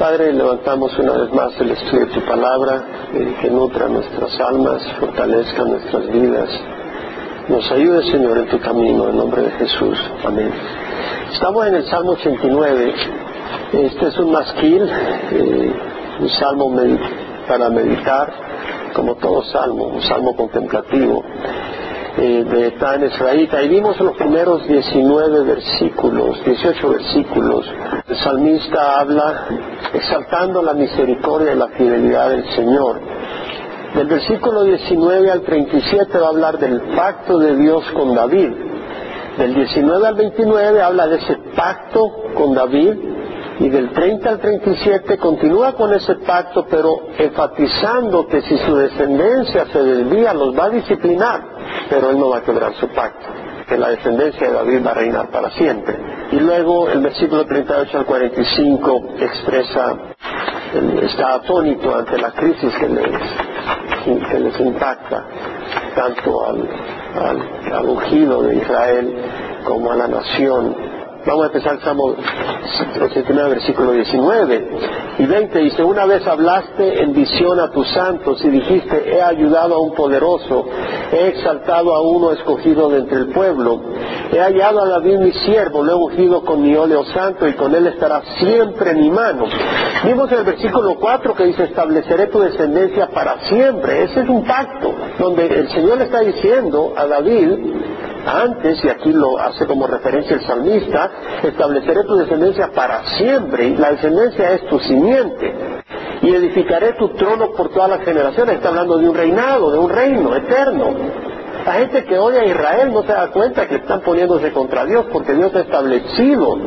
Padre, levantamos una vez más el estudio de tu palabra, eh, que nutra nuestras almas, fortalezca nuestras vidas. Nos ayude, Señor, en tu camino, en nombre de Jesús. Amén. Estamos en el Salmo 89. Este es un masquil, eh, un salmo para meditar, como todo salmo, un salmo contemplativo eh, de Tan Israelita. Y vimos los primeros 19 versículos, 18 versículos. El salmista habla exaltando la misericordia y la fidelidad del Señor. Del versículo 19 al 37 va a hablar del pacto de Dios con David. Del 19 al 29 habla de ese pacto con David y del 30 al 37 continúa con ese pacto, pero enfatizando que si su descendencia se desvía, los va a disciplinar, pero él no va a quebrar su pacto, que la descendencia de David va a reinar para siempre. Y luego el versículo 38 al 45 expresa, está atónito ante la crisis que les, que les impacta, tanto al, al, al ungido de Israel como a la nación Vamos a empezar el Salmo 89, versículo 19 y 20. Dice, una vez hablaste en visión a tus santos y dijiste, he ayudado a un poderoso, he exaltado a uno escogido de entre el pueblo, he hallado a David mi siervo, lo he ungido con mi óleo santo y con él estará siempre mi mano. Vimos en el versículo 4 que dice, estableceré tu descendencia para siempre. Ese es un pacto donde el Señor le está diciendo a David, antes, y aquí lo hace como referencia el salmista, estableceré tu descendencia para siempre, y la descendencia es tu simiente, y edificaré tu trono por todas las generaciones. Está hablando de un reinado, de un reino eterno. La gente que odia a Israel no se da cuenta que están poniéndose contra Dios, porque Dios ha establecido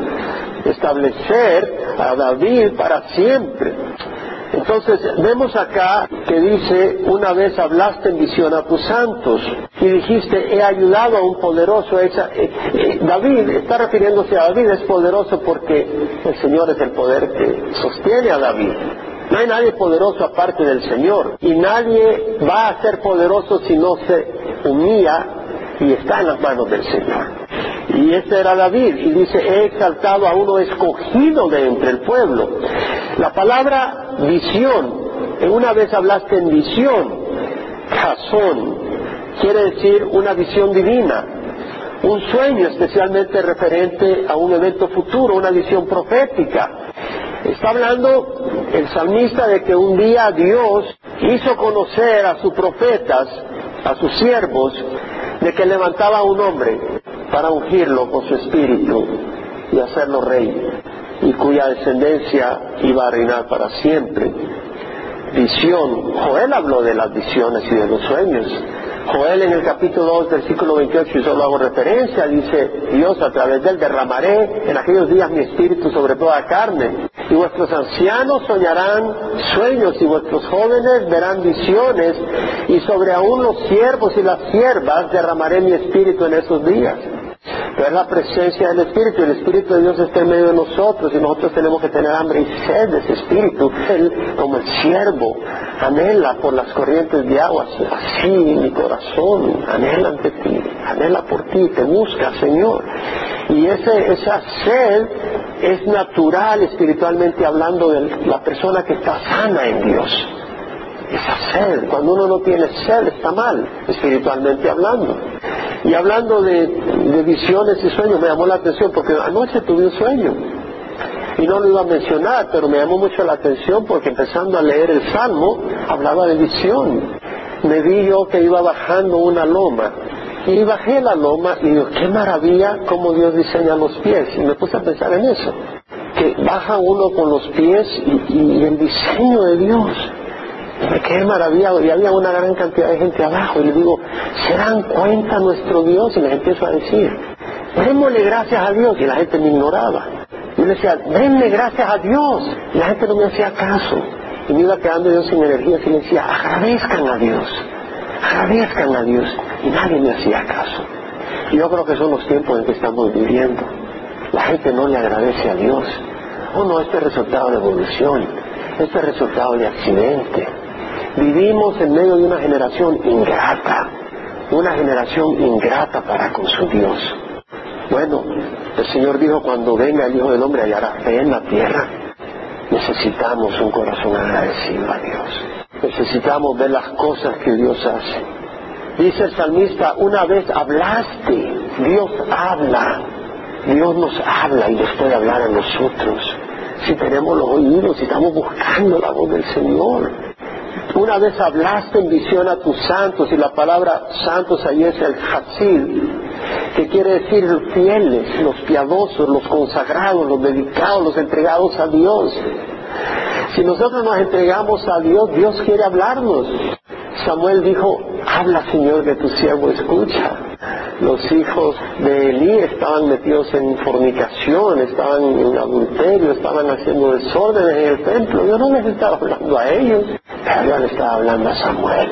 establecer a David para siempre. Entonces vemos acá que dice, una vez hablaste en visión a tus santos y dijiste, he ayudado a un poderoso. Eh, eh, David está refiriéndose a David, es poderoso porque el Señor es el poder que sostiene a David. No hay nadie poderoso aparte del Señor y nadie va a ser poderoso si no se humilla y está en las manos del Señor. Y este era David, y dice, he exaltado a uno escogido de entre el pueblo. La palabra visión, en una vez hablaste en visión, razón, quiere decir una visión divina, un sueño especialmente referente a un evento futuro, una visión profética. Está hablando el salmista de que un día Dios hizo conocer a sus profetas, a sus siervos, de que levantaba a un hombre para ungirlo con su espíritu y hacerlo rey, y cuya descendencia iba a reinar para siempre. Visión. Joel habló de las visiones y de los sueños. Joel en el capítulo 2, versículo 28, y solo hago referencia, dice Dios, a través de él derramaré en aquellos días mi espíritu sobre toda carne, y vuestros ancianos soñarán sueños, y vuestros jóvenes verán visiones, y sobre aún los siervos y las siervas derramaré mi espíritu en esos días pero es la presencia del Espíritu. El Espíritu de Dios está en medio de nosotros y nosotros tenemos que tener hambre y sed de ese Espíritu. Él, como el siervo, anhela por las corrientes de agua. Así mi corazón anhela ante ti, anhela por ti, te busca, Señor. Y ese, esa sed es natural espiritualmente hablando de la persona que está sana en Dios. Esa sed, cuando uno no tiene sed está mal, espiritualmente hablando. Y hablando de, visiones y sueños, me llamó la atención porque anoche tuve un sueño. Y no lo iba a mencionar, pero me llamó mucho la atención porque empezando a leer el Salmo, hablaba de visión. Me vi yo que iba bajando una loma. Y bajé la loma y digo, qué maravilla cómo Dios diseña los pies. Y me puse a pensar en eso. Que baja uno con los pies y el diseño de Dios me quedé maravillado y había una gran cantidad de gente abajo y le digo, ¿se dan cuenta nuestro Dios? Y les empiezo a decir, démosle gracias a Dios y la gente me ignoraba. Y yo le decía, denle gracias a Dios y la gente no me hacía caso. Y me iba quedando yo sin energía y le decía, agradezcan a Dios, agradezcan a Dios. Y nadie me hacía caso. Y yo creo que son los tiempos en que estamos viviendo. La gente no le agradece a Dios. Oh no, este es resultado de evolución, este es resultado de accidente, Vivimos en medio de una generación ingrata, una generación ingrata para con su Dios. Bueno, el Señor dijo, cuando venga el Hijo del Hombre hallará fe en la tierra. necesitamos un corazón agradecido a Dios. Necesitamos ver las cosas que Dios hace. Dice el salmista, una vez hablaste, Dios habla. Dios nos habla y nos puede hablar a nosotros. Si tenemos los oídos, si estamos buscando la voz del Señor. Una vez hablaste en visión a tus santos, y la palabra santos ahí es el Hatzil, que quiere decir los fieles, los piadosos, los consagrados, los dedicados, los entregados a Dios. Si nosotros nos entregamos a Dios, Dios quiere hablarnos. Samuel dijo, habla Señor que tu siervo escucha. Los hijos de Elí estaban metidos en fornicación, estaban en adulterio, estaban haciendo desórdenes en el templo. Yo no les estaba hablando a ellos, pero yo le estaba hablando a Samuel.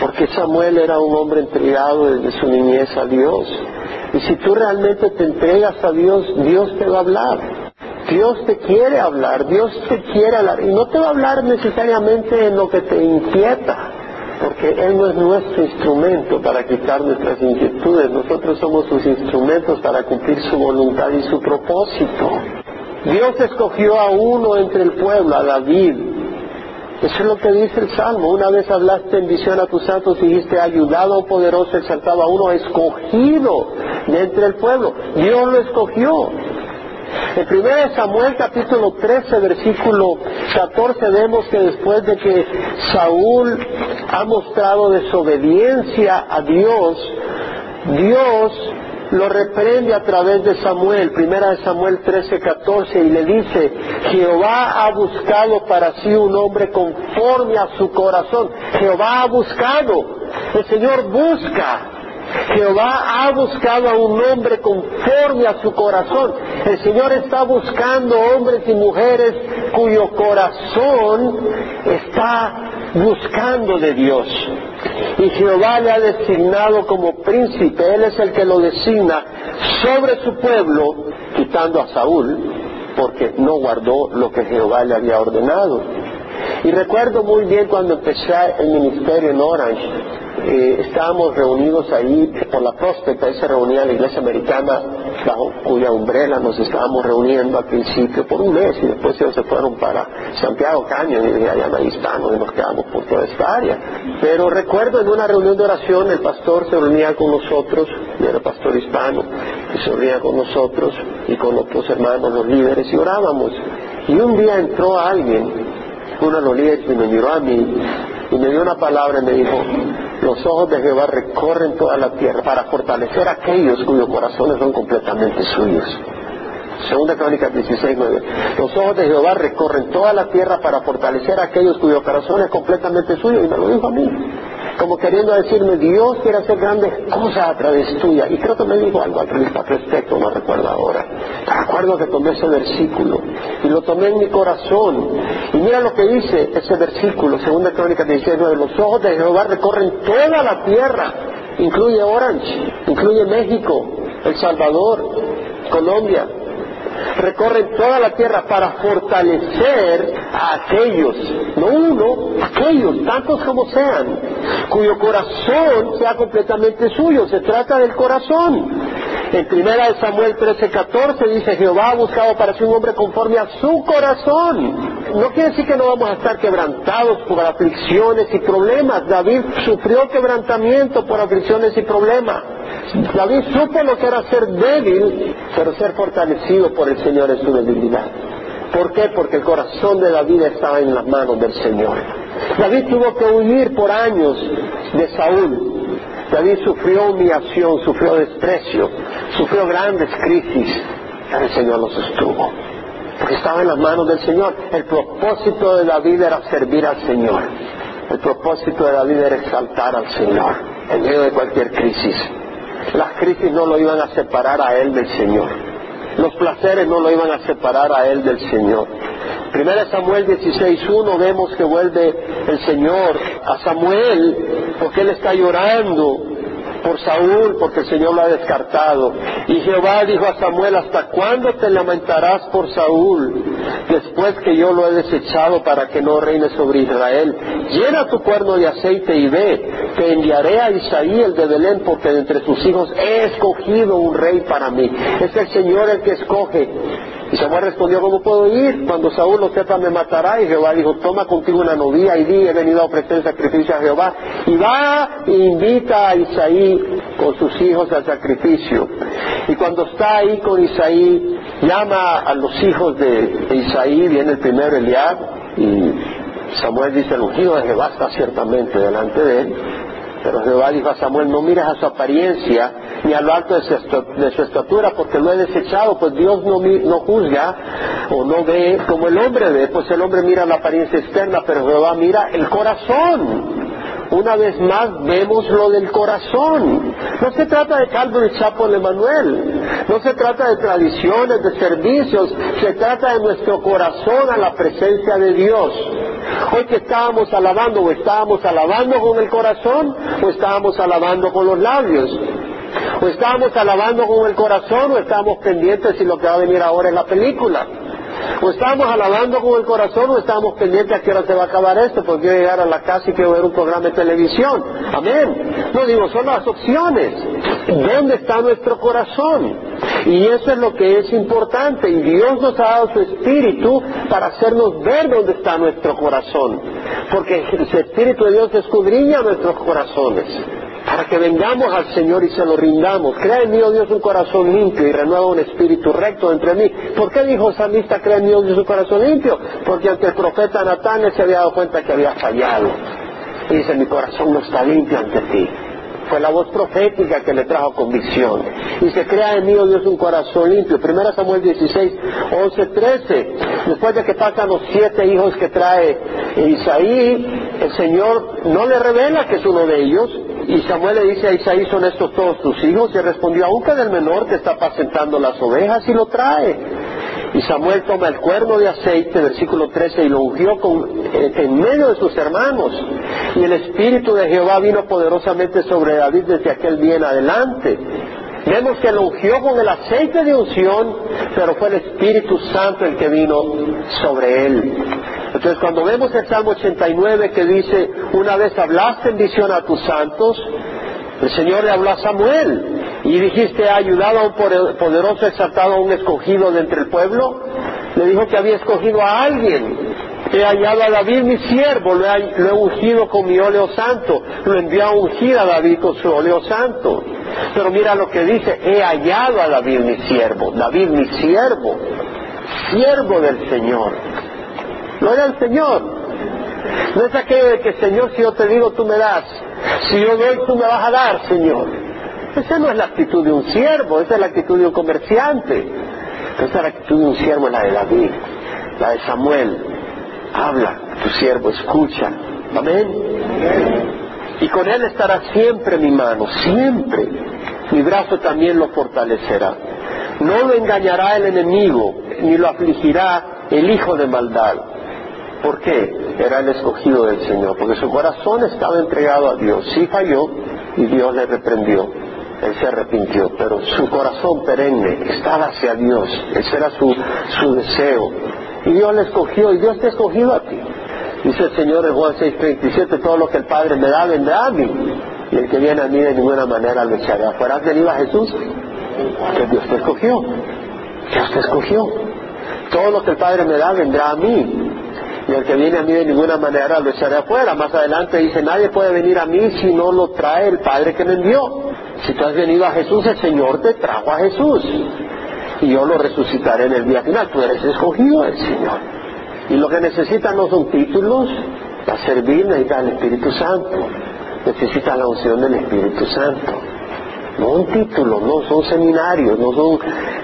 Porque Samuel era un hombre entregado desde su niñez a Dios. Y si tú realmente te entregas a Dios, Dios te va a hablar. Dios te quiere hablar, Dios te quiere hablar. Y no te va a hablar necesariamente en lo que te inquieta porque Él no es nuestro instrumento para quitar nuestras inquietudes, nosotros somos sus instrumentos para cumplir su voluntad y su propósito. Dios escogió a uno entre el pueblo, a David. Eso es lo que dice el Salmo. Una vez hablaste en visión a tus santos y dijiste, ayudado poderoso, exaltado a uno escogido de entre el pueblo. Dios lo escogió. En 1 Samuel capítulo 13 versículo 14 vemos que después de que Saúl ha mostrado desobediencia a Dios, Dios lo reprende a través de Samuel, primera de Samuel 13, 14, y le dice, Jehová ha buscado para sí un hombre conforme a su corazón. Jehová ha buscado, el Señor busca Jehová ha buscado a un hombre conforme a su corazón. El Señor está buscando hombres y mujeres cuyo corazón está buscando de Dios. Y Jehová le ha designado como príncipe, Él es el que lo designa sobre su pueblo, quitando a Saúl, porque no guardó lo que Jehová le había ordenado. Y recuerdo muy bien cuando empecé el ministerio en Orange, eh, estábamos reunidos ahí por la próspecta, ahí se reunía la iglesia americana bajo cuya umbrella nos estábamos reuniendo al principio por un mes y después ellos se fueron para Santiago Caño y allá no hispanos y nos quedamos por toda esta área. Pero recuerdo en una reunión de oración el pastor se reunía con nosotros, era pastor hispano, y se reunía con nosotros y con otros hermanos, los líderes, y orábamos. Y un día entró alguien, uno de los líderes y me miró a mí y me dio una palabra y me dijo, los ojos de Jehová recorren toda la tierra para fortalecer a aquellos cuyos corazones son completamente suyos. Segunda Crónica 16, 9. Los ojos de Jehová recorren toda la tierra para fortalecer a aquellos cuyos corazones es completamente suyos. Y me lo dijo a mí como queriendo decirme, Dios quiere hacer grandes cosas a través tuya. Y creo que me dijo algo al respecto, no recuerdo ahora. Recuerdo que tomé ese versículo y lo tomé en mi corazón. Y mira lo que dice ese versículo, segunda crónica 19, los ojos de Jehová recorren toda la tierra, incluye Orange, incluye México, El Salvador, Colombia, recorren toda la tierra para fortalecer a aquellos, no uno, aquellos, tantos como sean, cuyo corazón sea completamente suyo. Se trata del corazón. En primera de Samuel 13:14 dice, Jehová ha buscado para sí un hombre conforme a su corazón. No quiere decir que no vamos a estar quebrantados por aflicciones y problemas. David sufrió quebrantamiento por aflicciones y problemas. David supo lo que era ser débil, pero ser fortalecido por el Señor en su debilidad. ¿Por qué? Porque el corazón de David estaba en las manos del Señor. David tuvo que huir por años de Saúl. David sufrió humillación, sufrió desprecio, sufrió grandes crisis, pero el Señor lo sostuvo. Porque estaba en las manos del Señor. El propósito de David era servir al Señor. El propósito de David era exaltar al Señor en medio de cualquier crisis. Las crisis no lo iban a separar a él del Señor. Los placeres no lo iban a separar a él del Señor. Primera Samuel 16.1 vemos que vuelve el Señor a Samuel porque él está llorando por Saúl porque el Señor lo ha descartado. Y Jehová dijo a Samuel, ¿hasta cuándo te lamentarás por Saúl después que yo lo he desechado para que no reine sobre Israel? Llena tu cuerno de aceite y ve, te enviaré a Isaí el de Belén, porque de entre sus hijos he escogido un rey para mí. Es el Señor el que escoge. Y Samuel respondió, ¿cómo puedo ir? Cuando Saúl lo sepa me matará. Y Jehová dijo, toma contigo una novia y di, he venido a ofrecer sacrificio a Jehová. Y va e invita a Isaí con sus hijos al sacrificio. Y cuando está ahí con Isaí, llama a los hijos de, Isaí, viene el primero Eliab, y Samuel dice, el ungido de Jehová está ciertamente delante de él. Pero Jehová dijo a Samuel, no mires a su apariencia ni a lo alto de su, estatura, porque lo he desechado, pues Dios no, no juzga o no ve como el hombre ve, pues el hombre mira la apariencia externa, pero Jehová mira el corazón. Una vez más vemos lo del corazón. No se trata de caldo y chapo de Manuel. No se trata de tradiciones, de servicios. Se trata de nuestro corazón a la presencia de Dios. Hoy que estábamos alabando, o estábamos alabando con el corazón, o estábamos alabando con los labios. O estábamos alabando con el corazón, o estábamos pendientes si lo que va a venir ahora es la película. O estamos alabando con el corazón o estamos pendientes a qué hora se va a acabar esto, porque quiero llegar a la casa y quiero ver un programa de televisión. Amén. No digo, son las opciones. ¿Dónde está nuestro corazón? Y eso es lo que es importante. Y Dios nos ha dado su espíritu para hacernos ver dónde está nuestro corazón. Porque el espíritu de Dios escudriña nuestros corazones para que vengamos al Señor y se lo rindamos. Crea en mí, oh Dios, un corazón limpio y renueva un espíritu recto entre mí. ¿Por qué dijo Salmista, crea en mí, oh Dios, un corazón limpio? Porque ante el profeta Natán se había dado cuenta que había fallado. Y dice, mi corazón no está limpio ante ti. Fue la voz profética que le trajo convicción. Y se crea en mí, oh Dios, un corazón limpio. Primera Samuel 16, 11, 13. Después de que pasan los siete hijos que trae Isaí, el Señor no le revela que es uno de ellos, y Samuel le dice a Isaí, ¿son estos todos tus hijos? Y respondió, aunque del menor que está apacentando las ovejas y lo trae. Y Samuel toma el cuerno de aceite, versículo 13, y lo ungió con, en medio de sus hermanos. Y el Espíritu de Jehová vino poderosamente sobre David desde aquel día en adelante. Vemos que lo ungió con el aceite de unción, pero fue el Espíritu Santo el que vino sobre él. Entonces cuando vemos el Salmo 89 que dice, una vez hablaste en visión a tus santos, el Señor le habló a Samuel y dijiste, ha ayudado a un poderoso exaltado, a un escogido de entre el pueblo. Le dijo que había escogido a alguien. He hallado a David mi siervo, lo he, ungido con mi óleo santo, lo envió a ungir a David con su óleo santo. Pero mira lo que dice, he hallado a David mi siervo, David mi siervo, siervo del Señor. Gloria al Señor. No es aquello de que, Señor, si yo te digo, tú me das. Si yo doy, tú me vas a dar, Señor. Esa no es la actitud de un siervo, esa es la actitud de un comerciante. Esa es la actitud de un siervo, la de David, la de Samuel. Habla, tu siervo, escucha. Amén. Y con él estará siempre mi mano, siempre. Mi brazo también lo fortalecerá. No lo engañará el enemigo, ni lo afligirá el hijo de maldad. ¿Por qué? Era el escogido del Señor, porque su corazón estaba entregado a Dios. Sí falló y Dios le reprendió. Él se arrepintió, pero su corazón perenne estaba hacia Dios. Ese era su, su deseo. Y Dios le escogió y Dios te ha escogido a ti. Dice el Señor en Juan 6:37, todo lo que el Padre me da, vendrá a mí. Y el que viene a mí de ninguna manera lo echaré afuera. ¿Has venido a Jesús? Que Dios te escogió. Dios te escogió. Todo lo que el Padre me da vendrá a mí y el que viene a mí de ninguna manera lo echaré afuera. Más adelante dice, nadie puede venir a mí si no lo trae el Padre que me envió. Si tú has venido a Jesús, el Señor te trajo a Jesús. Y yo lo resucitaré en el día final. Tú eres escogido del Señor. Y lo que necesitas no son títulos, para servir necesitas el Espíritu Santo. Necesitas la unción del Espíritu Santo. No un título, no son seminarios, no son...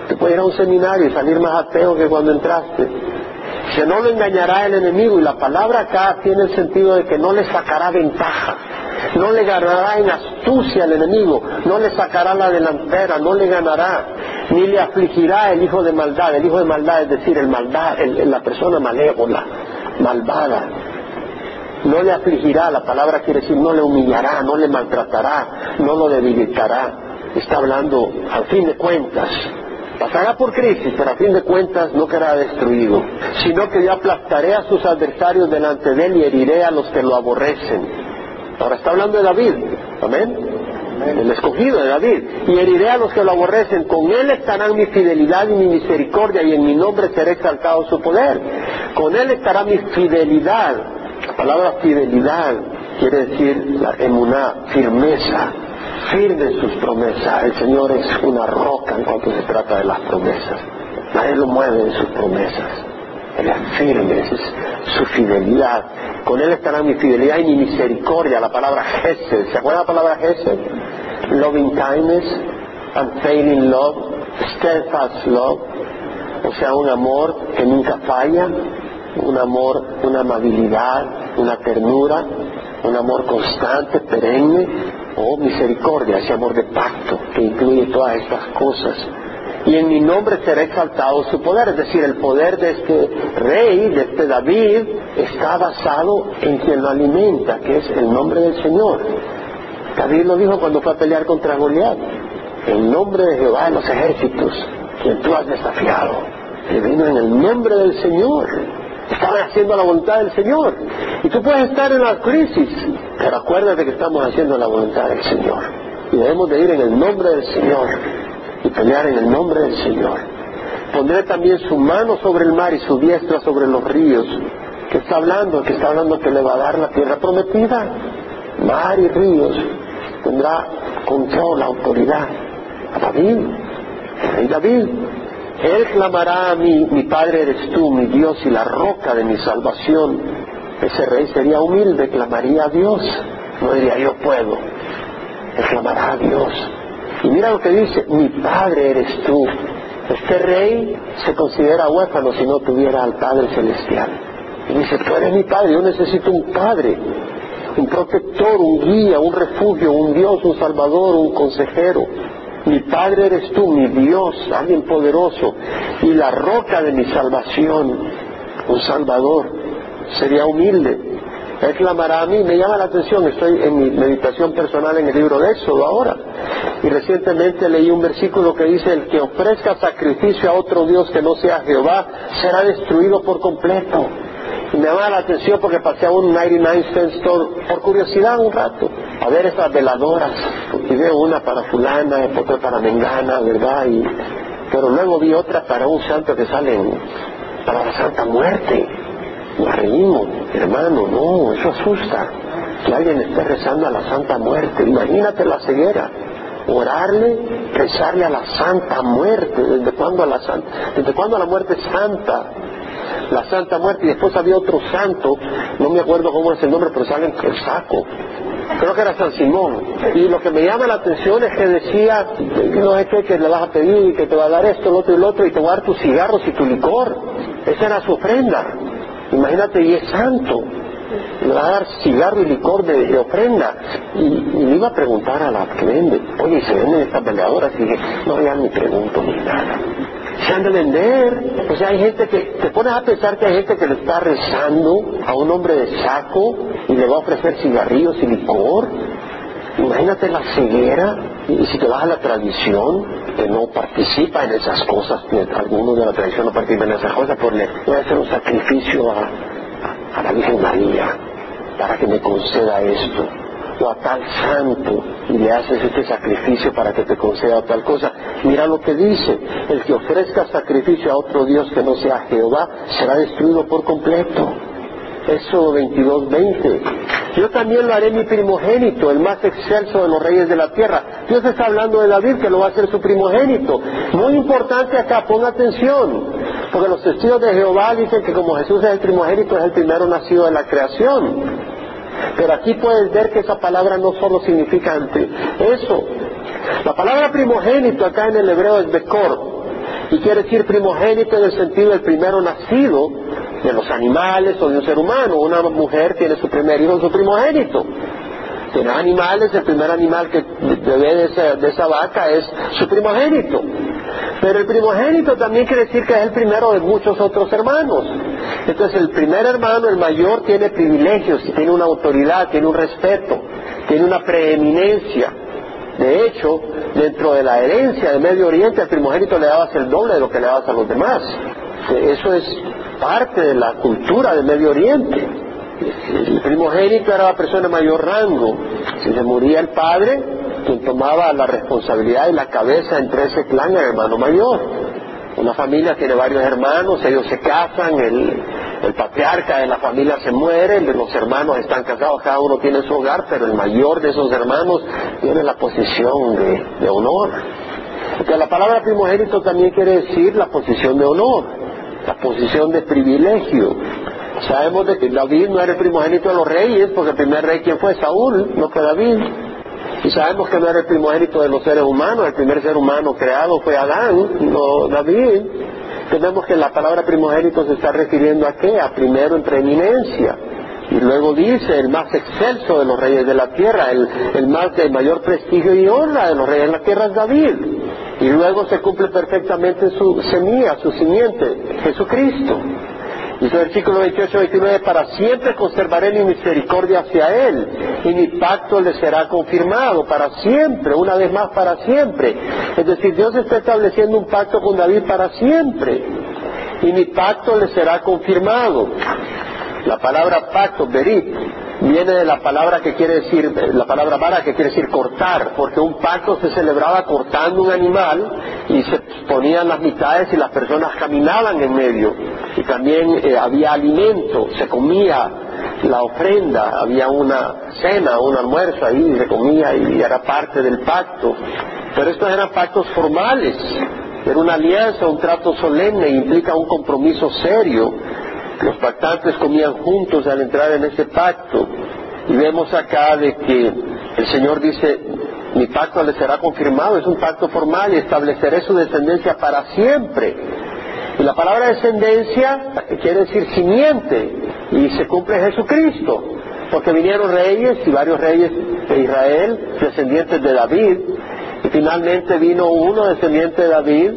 Te puedes ir a un seminario y salir más ateo que cuando entraste que no lo engañará el enemigo. Y la palabra acá tiene el sentido de que no le sacará ventaja, no le ganará en astucia al enemigo, no le sacará la delantera, no le ganará, ni le afligirá el hijo de maldad, el hijo de maldad es decir, el maldad, la persona malévola, malvada, no le afligirá, la palabra quiere decir no le humillará, no le maltratará, no lo debilitará, está hablando al fin de cuentas Pasará por crisis, pero a fin de cuentas no quedará destruido, sino que yo aplastaré a sus adversarios delante de él y heriré a los que lo aborrecen. Ahora está hablando de David. Amén. El escogido de David. Y heriré a los que lo aborrecen. Con él estarán mi fidelidad y mi misericordia y en mi nombre será exaltado su poder. Con él estará mi fidelidad. La palabra fidelidad quiere decir la emuná, firmeza. Firme sus promesas. El Señor es una roca en cuanto se trata de las promesas. Nadie lo mueve en sus promesas. Él es firme, es su fidelidad. Con Él estará mi fidelidad y mi misericordia. La palabra Gesed. ¿Se acuerda la palabra Gesed? Loving kindness, unfailing love, steadfast love. O sea, un amor que nunca falla, un amor, una amabilidad, una ternura, un amor constante, perenne, o misericordia, ese amor de pacto que incluye todas estas cosas y en mi nombre será exaltado su poder. Es decir, el poder de este rey, de este David, está basado en quien lo alimenta, que es el nombre del Señor. David lo dijo cuando fue a pelear contra Goliat. El nombre de Jehová de los ejércitos, quien tú has desafiado. Él vino en el nombre del Señor. Estaban haciendo la voluntad del Señor. Y tú puedes estar en la crisis, pero acuérdate que estamos haciendo la voluntad del Señor. Y debemos de ir en el nombre del Señor y pelear en el nombre del Señor. Pondré también su mano sobre el mar y su diestra sobre los ríos. ¿Qué está hablando? Que está hablando que le va a dar la tierra prometida. Mar y ríos. Tendrá control, autoridad. A David, el rey David. Él clamará a mí, mi Padre eres tú, mi Dios y la roca de mi salvación. Ese rey sería humilde, clamaría a Dios. No diría yo puedo. Él clamará a Dios y mira lo que dice, mi padre eres tú. Este rey se considera huérfano si no tuviera al Padre Celestial. Y dice, tú eres mi padre, yo necesito un padre, un protector, un guía, un refugio, un Dios, un salvador, un consejero. Mi padre eres tú, mi Dios, alguien poderoso, y la roca de mi salvación, un salvador. Sería humilde, él clamará a mí, me llama la atención, estoy en mi meditación personal en el libro de Éxodo ahora, y recientemente leí un versículo que dice, el que ofrezca sacrificio a otro Dios que no sea Jehová, será destruido por completo. Y me llama la atención porque pasé a un 99 cent store por curiosidad un rato, a ver esas veladoras, y veo una para fulana, otra para mengana, ¿verdad? Y, pero luego vi otra para un santo que sale para la Santa Muerte. Nos reímos, hermano, no, eso asusta. Que alguien esté rezando a la Santa Muerte. Imagínate la ceguera. Orarle, rezarle a la Santa Muerte. ¿Desde cuándo a la Santa? ¿Desde cuándo la muerte santa? La Santa Muerte. Y después había otro santo, no me acuerdo cómo es el nombre, pero sale en saco. Creo que era San Simón. Y lo que me llama la atención es que decía, no es que, que le vas a pedir y que te va a dar esto, lo otro y lo otro, y te va a dar tus cigarros y tu licor. Esa era su ofrenda. Imagínate, y es santo. Le va a dar cigarro y licor de, ofrenda. Y, le iba a preguntar a la que vende, oye, ¿se venden estas peleadoras? Y dije, no, ya ni pregunto ni nada. Se han de vender. O sea, hay gente que, te pones a pensar que hay gente que le está rezando a un hombre de saco y le va a ofrecer cigarrillos y licor. Imagínate la ceguera, y si te vas a la tradición, que no participa en esas cosas, algunos de la tradición no participan en esas cosas, por le voy a hacer un sacrificio a, a, la Virgen María para que me conceda esto, o a tal santo, y le haces este sacrificio para que te conceda tal cosa. Mira lo que dice, el que ofrezca sacrificio a otro Dios que no sea Jehová será destruido por completo. Eso 22, 20. Yo también lo haré mi primogénito, el más excelso de los reyes de la tierra. Dios está hablando de David, que lo va a hacer su primogénito. Muy importante acá, ponga atención, porque los testigos de Jehová dicen que como Jesús es el primogénito, es el primero nacido de la creación. Pero aquí puedes ver que esa palabra no solo significa eso. La palabra primogénito acá en el hebreo es Bekor, y quiere decir primogénito en el sentido del primero nacido, de los animales o de un ser humano. Una mujer tiene su primer hijo, su primogénito. Tiene animales, el primer animal que bebe de esa, de esa vaca es su primogénito. Pero el primogénito también quiere decir que es el primero de muchos otros hermanos. Entonces el primer hermano, el mayor, tiene privilegios, tiene una autoridad, tiene un respeto, tiene una preeminencia. De hecho, dentro de la herencia de Medio Oriente, al primogénito le dabas el doble de lo que le dabas a los demás. Eso es parte de la cultura del Medio Oriente. El primogénito era la persona de mayor rango. Si se moría el padre, quien tomaba la responsabilidad y la cabeza entre ese clan era el hermano mayor. Una familia tiene varios hermanos, ellos se casan, el, el patriarca de la familia se muere, los hermanos están casados, cada uno tiene su hogar, pero el mayor de esos hermanos tiene la posición de, honor. La palabra primogénito también quiere decir la posición de honor, la posición de privilegio. Sabemos de que David no era el primogénito de los reyes, porque el primer rey, ¿quién fue? Saúl, no fue David. Y sabemos que no era el primogénito de los seres humanos, el primer ser humano creado fue Adán, no David. Tenemos que la palabra primogénito se está refiriendo a qué? A primero en preeminencia. Y luego dice, el más excelso de los reyes de la tierra, el, el más de mayor prestigio y honra de los reyes de la tierra es David. Y luego se cumple perfectamente su semilla, su simiente, Jesucristo. Dice versículo 28-29, para siempre conservaré mi misericordia hacia él y mi pacto le será confirmado, para siempre, una vez más para siempre. Es decir, Dios está estableciendo un pacto con David para siempre y mi pacto le será confirmado. La palabra pacto, berit, viene de la palabra que quiere decir, la palabra vara que quiere decir cortar, porque un pacto se celebraba cortando un animal y se ponían las mitades y las personas caminaban en medio. También eh, había alimento, se comía la ofrenda, había una cena, un almuerzo ahí, se comía y era parte del pacto. Pero estos eran pactos formales, era una alianza, un trato solemne, implica un compromiso serio los pactantes comían juntos al entrar en ese pacto. Y vemos acá de que el Señor dice, mi pacto le será confirmado, es un pacto formal y estableceré su descendencia para siempre. La palabra descendencia quiere decir simiente y se cumple Jesucristo, porque vinieron reyes y varios reyes de Israel, descendientes de David, y finalmente vino uno descendiente de David,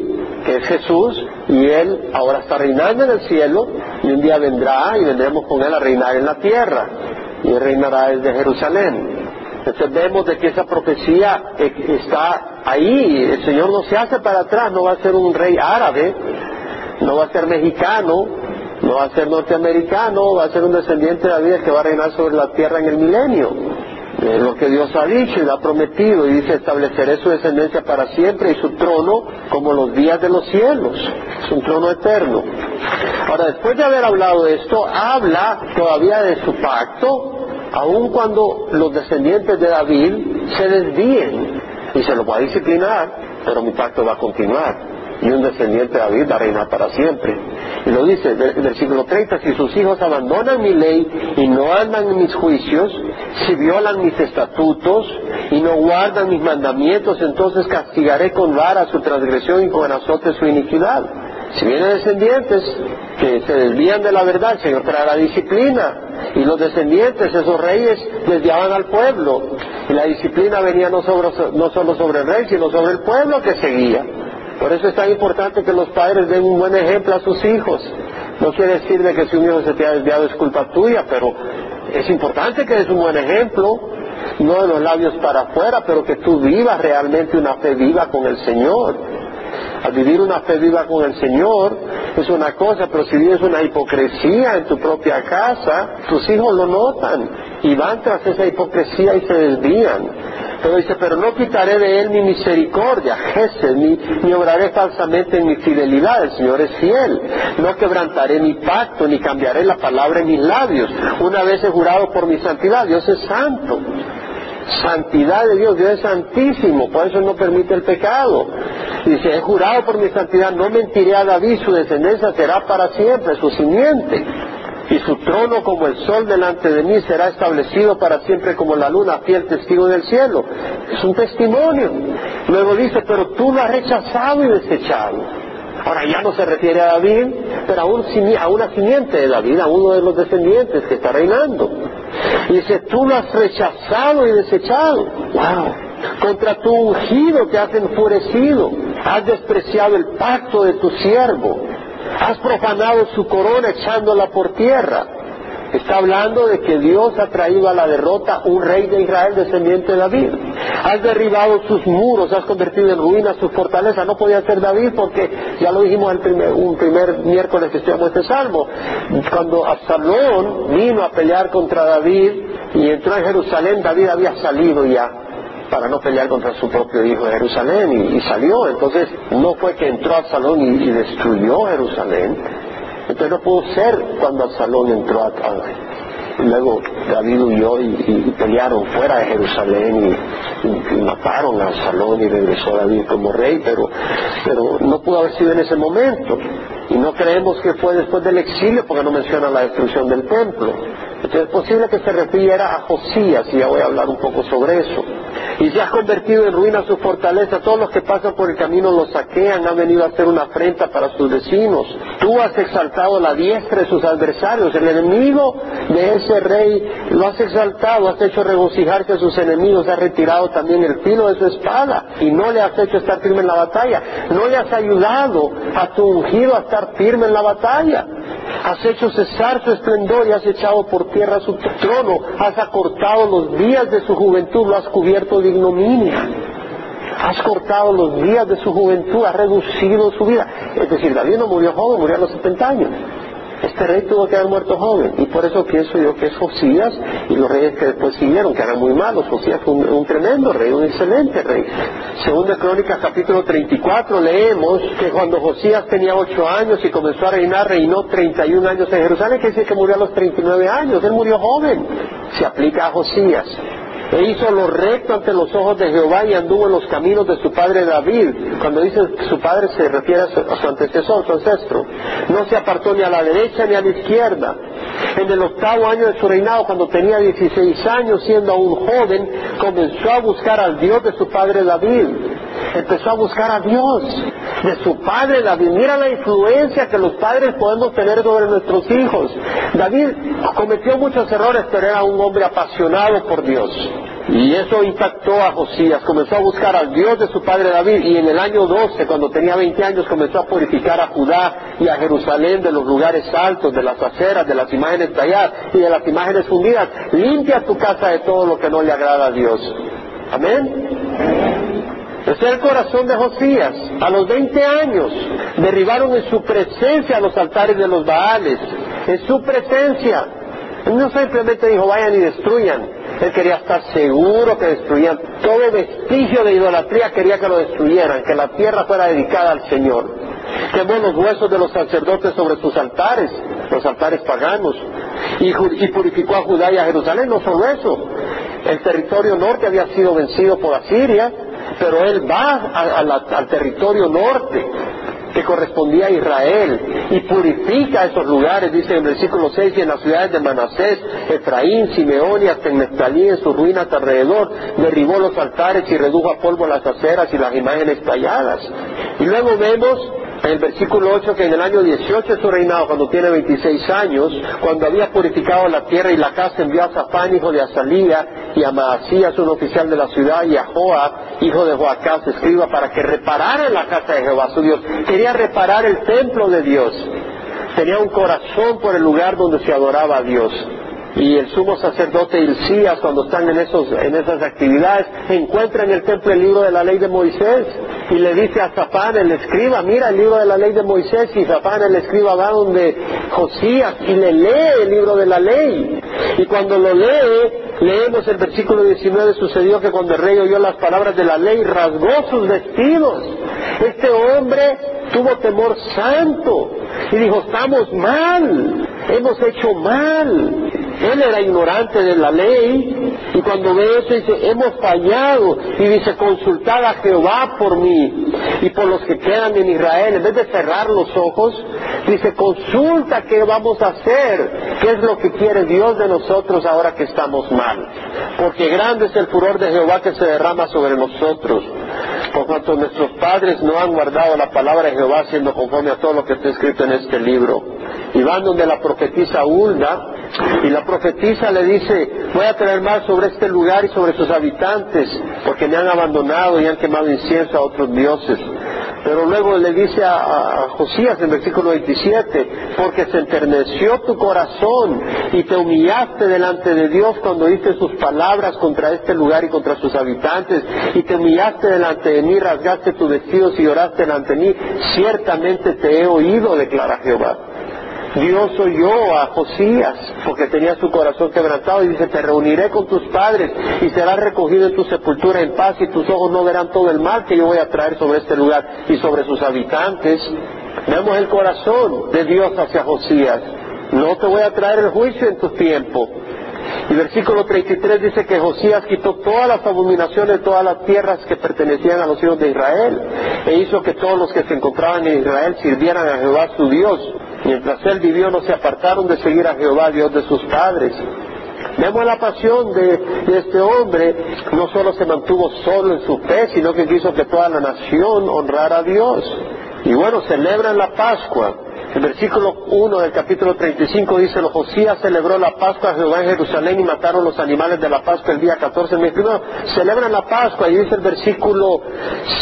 que es Jesús, y Él ahora está reinando en el cielo, y un día vendrá y vendremos con Él a reinar en la tierra, y Él reinará desde Jerusalén. Entonces vemos de que esa profecía está ahí, el Señor no se hace para atrás, no va a ser un rey árabe, no va a ser mexicano, no va a ser norteamericano, va a ser un descendiente de David que va a reinar sobre la tierra en el milenio. Es lo que Dios ha dicho y ha prometido y dice estableceré su descendencia para siempre y su trono como los días de los cielos. Es un trono eterno. Ahora, después de haber hablado de esto, habla todavía de su pacto, aun cuando los descendientes de David se desvíen y se lo va a disciplinar, pero mi pacto va a continuar y un descendiente de David va a reinar para siempre. Y lo dice versículo 30, si sus hijos abandonan mi ley y no andan en mis juicios, si violan mis estatutos y no guardan mis mandamientos, entonces castigaré con vara su transgresión y con azote su iniquidad. Si vienen descendientes que se desvían de la verdad, el Señor traerá disciplina. Y los descendientes, esos reyes, desviaban al pueblo. Y la disciplina venía no, no solo sobre el rey, sino sobre el pueblo que seguía. Por eso es tan importante que los padres den un buen ejemplo a sus hijos. No quiere decir de que si un hijo se te ha desviado es culpa tuya, pero es importante que des un buen ejemplo, no de los labios para afuera, pero que tú vivas realmente una fe viva con el Señor. Al vivir una fe viva con el Señor es una cosa, pero si vives una hipocresía en tu propia casa, tus hijos lo notan y van tras esa hipocresía y se desvían. Pero dice, pero no quitaré de él mi misericordia, Jesús, ni, ni obraré falsamente en mi fidelidad, el Señor es fiel. No quebrantaré mi pacto, ni cambiaré la palabra en mis labios. Una vez he jurado por mi santidad, Dios es santo. Santidad de Dios, Dios es santísimo, por eso no permite el pecado. Dice, he jurado por mi santidad, no mentiré a David, su descendencia será para siempre, su simiente y su trono como el sol delante de mí será establecido para siempre como la luna, fiel testigo del cielo. Es un testimonio. Luego dice, pero tú lo has rechazado y desechado. Ahora ya no se refiere a David, pero a, a una simiente de David, a uno de los descendientes que está reinando. Y dice, tú lo has rechazado y desechado. ¡Wow! Contra tu ungido te has enfurecido. Has despreciado el pacto de tu siervo Has profanado su corona echándola por tierra. Está hablando de que Dios ha traído a la derrota un rey de Israel descendiente de David. Has derribado sus muros, has convertido en ruinas sus fortalezas. No podía ser David porque ya lo dijimos el primer, un primer miércoles que estudiamos este salmo. Cuando Absalón vino a pelear contra David y entró en Jerusalén, David había salido ya para no pelear contra su propio hijo de Jerusalén y, salió. Entonces no fue que entró a Absalón y destruyó Jerusalén, entonces no pudo ser cuando Absalón entró a, luego David huyó y, pelearon fuera de Jerusalén y, mataron a Absalón y regresó David como rey, pero, pero no pudo haber sido en ese momento. Y no creemos que fue después del exilio porque no menciona la destrucción del templo. Es posible que se refiriera a Josías y ya voy a hablar un poco sobre eso. Y se ha convertido en ruina su fortaleza. Todos los que pasan por el camino lo saquean, han venido a hacer una afrenta para sus vecinos. Tú has exaltado la diestra de sus adversarios. El enemigo de ese rey lo has exaltado, has hecho regocijarse a sus enemigos, has retirado también el filo de su espada y no le has hecho estar firme en la batalla. No le has ayudado a tu ungido a estar firme en la batalla. Has hecho cesar su esplendor y has echado por tierra su trono. Has acortado los días de su juventud, lo has cubierto de ignominia. Has cortado los días de su juventud, has reducido su vida. Es decir, David no murió joven, murió a los 70 años. Este rey tuvo que haber muerto joven y por eso pienso yo que es Josías y los reyes que después siguieron, que eran muy malos. Josías fue un, tremendo rey, un excelente rey. Según de Crónicas capítulo 34 leemos que cuando Josías tenía ocho años y comenzó a reinar, reinó 31 años en Jerusalén, que dice que murió a los 39 años, él murió joven. Se aplica a Josías e hizo lo recto ante los ojos de Jehová y anduvo en los caminos de su padre David. Cuando dice su padre se refiere a su, antecesor, su ancestro. No se apartó ni a la derecha ni a la izquierda. En el octavo año de su reinado, cuando tenía 16 años, siendo aún joven, comenzó a buscar al Dios de su padre David. Empezó a buscar a Dios de su padre David. Mira la influencia que los padres podemos tener sobre nuestros hijos. David cometió muchos errores, pero era un hombre apasionado por Dios. Y eso impactó a Josías, comenzó a buscar al Dios de su padre David y en el año 12, cuando tenía 20 años, comenzó a purificar a Judá y a Jerusalén de los lugares altos, de las aceras, de las imágenes talladas y de las imágenes fundidas. Limpia tu casa de todo lo que no le agrada a Dios. Amén. Ese es el corazón de Josías. A los 20 años derribaron en su presencia los altares de los Baales. En su presencia. No simplemente dijo vayan y destruyan. Él quería estar seguro que destruían. Todo vestigio de idolatría quería que lo destruyeran, que la tierra fuera dedicada al Señor. Quemó los huesos de los sacerdotes sobre sus altares, los altares paganos, y, y purificó a Judá y a Jerusalén. No solo eso, el territorio norte había sido vencido por Asiria, pero él va al territorio norte que correspondía a Israel y purifica esos lugares, dice en el versículo 6, y en las ciudades de Manasés, Efraín, Simeón y hasta en Neftalí, en sus ruinas alrededor, derribó los altares y redujo a polvo las aceras y las imágenes talladas. Y luego vemos el versículo 8 que en el año 18 de su reinado, cuando tiene 26 años, cuando había purificado la tierra y la casa, envió a Zafán, hijo de Azalía, y a Maasías, un oficial de la ciudad, y a Joab, hijo de Joacás, escriba, para que repararan la casa de Jehová su Dios. Quería reparar el templo de Dios. Tenía un corazón por el lugar donde se adoraba a Dios y el sumo sacerdote Hilcías, cuando están en, esos, en esas actividades, encuentra en el templo el libro de la ley de Moisés y le dice a Zafán, el escriba, mira el libro de la ley de Moisés y Zafán, el escriba, va donde Josías y le lee el libro de la ley. Y cuando lo lee, leemos el versículo 19, sucedió que cuando el rey oyó las palabras de la ley, rasgó sus vestidos. Este hombre tuvo temor santo y dijo, estamos mal, hemos hecho mal. Él era ignorante de la ley y cuando ve eso dice, hemos fallado y dice, consultad a Jehová por mí y por los que quedan en Israel. En vez de cerrar los ojos, dice, consulta qué vamos a hacer, qué es lo que quiere Dios de nosotros ahora que estamos mal. Porque grande es el furor de Jehová que se derrama sobre nosotros. Cuanto nuestros padres no han guardado la palabra de Jehová siendo conforme a todo lo que está escrito en este libro. Y van donde la profetisa Hulda, y la profetisa le dice, voy a traer mal sobre este lugar y sobre sus habitantes, porque me han abandonado y han quemado incienso a otros dioses. Pero luego le dice a, Josías en versículo 27, porque se enterneció tu corazón y te humillaste delante de Dios cuando diste sus palabras contra este lugar y contra sus habitantes, y te humillaste delante de mí, rasgaste tus vestidos y oraste delante de mí, ciertamente te he oído, declara Jehová. Dios oyó a Josías porque tenía su corazón quebrantado y dice, te reuniré con tus padres y serás recogido en tu sepultura en paz y tus ojos no verán todo el mal que yo voy a traer sobre este lugar y sobre sus habitantes. Vemos el corazón de Dios hacia Josías. No te voy a traer el juicio en tu tiempo. Y versículo 33 dice que Josías quitó todas las abominaciones todas las tierras que pertenecían a los hijos de Israel e hizo que todos los que se encontraban en Israel sirvieran a Jehová su Dios Mientras él vivió no se apartaron de seguir a Jehová, Dios de sus padres. Vemos la pasión de, este hombre, no solo se mantuvo solo en su fe, sino que quiso que toda la nación honrara a Dios. Y bueno, celebran la Pascua. El versículo 1 del capítulo 35 dice, Josías celebró la Pascua a Jehová en Jerusalén y mataron los animales de la Pascua el día 14 del mes primero. Celebran la Pascua y dice el versículo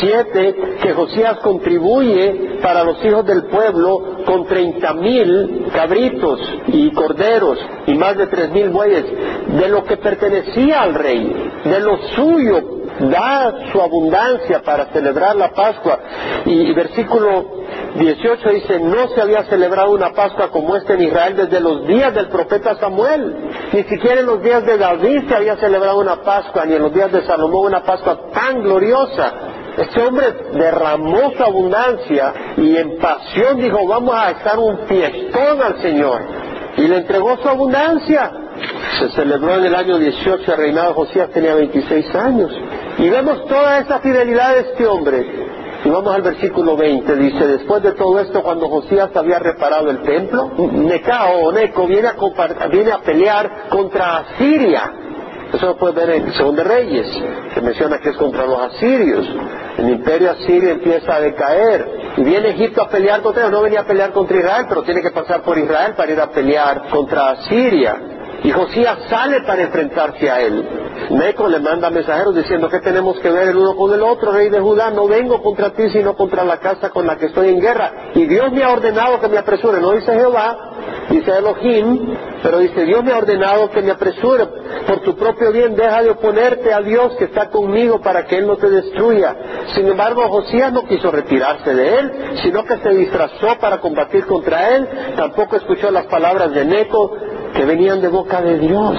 7 que Josías contribuye para los hijos del pueblo con treinta mil cabritos y corderos y más de tres mil bueyes de lo que pertenecía al rey, de lo suyo da su abundancia para celebrar la Pascua. Y, versículo 18 dice, no se había celebrado una Pascua como esta en Israel desde los días del profeta Samuel. Ni siquiera en los días de David se había celebrado una Pascua, ni en los días de Salomón una Pascua tan gloriosa. Este hombre derramó su abundancia y en pasión dijo, vamos a echar un fiestón al Señor. Y le entregó su abundancia. Se celebró en el año 18, el reinado de Josías tenía 26 años. Y vemos toda esa fidelidad de este hombre. Y vamos al versículo 20, dice, después de todo esto, cuando Josías había reparado el templo, Necao o Neco viene a, pelear contra Asiria. Eso lo puedes ver en Segundo Reyes, que menciona que es contra los asirios. El imperio asirio empieza a decaer. Y viene Egipto a pelear contra ellos. No venía a pelear contra Israel, pero tiene que pasar por Israel para ir a pelear contra Asiria. Y Josías sale para enfrentarse a él. Neco le manda mensajeros diciendo que tenemos que ver el uno con el otro, rey de Judá, no vengo contra ti sino contra la casa con la que estoy en guerra. Y Dios me ha ordenado que me apresure, no dice Jehová, dice Elohim, pero dice Dios me ha ordenado que me apresure. Por tu propio bien deja de oponerte a Dios que está conmigo para que Él no te destruya. Sin embargo, Josías no quiso retirarse de él, sino que se disfrazó para combatir contra él. Tampoco escuchó las palabras de Neco, que venían de boca de Dios,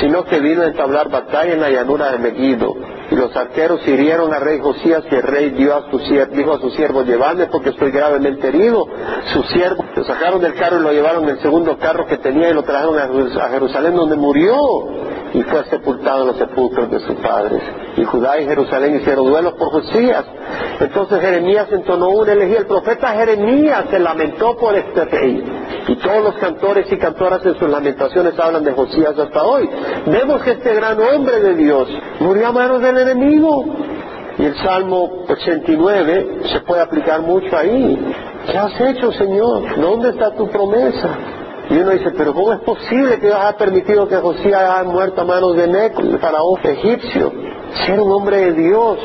sino que vino a entablar batalla en la llanura de Megiddo. Y los arqueros hirieron al rey Josías y el rey dio a su dijo a su siervo, llevadme porque estoy gravemente herido. Su siervo lo sacaron del carro y lo llevaron en el segundo carro que tenía y lo trajeron a Jerusalén donde murió y fue sepultado en los sepulcros de sus padres. Y Judá y Jerusalén hicieron duelos por Josías. Entonces Jeremías entonó una elegía. El profeta Jeremías se lamentó por este rey. Y todos los cantores y cantoras en sus lamentaciones hablan de Josías hasta hoy. Vemos que este gran hombre de Dios murió a manos del enemigo. Y el Salmo 89 se puede aplicar mucho ahí. ¿Qué has hecho, Señor? ¿Dónde está tu promesa? Y uno dice, pero ¿cómo es posible que Dios haya permitido que Josías haya muerto a manos de Neco, el faraón egipcio? Si era un hombre de Dios,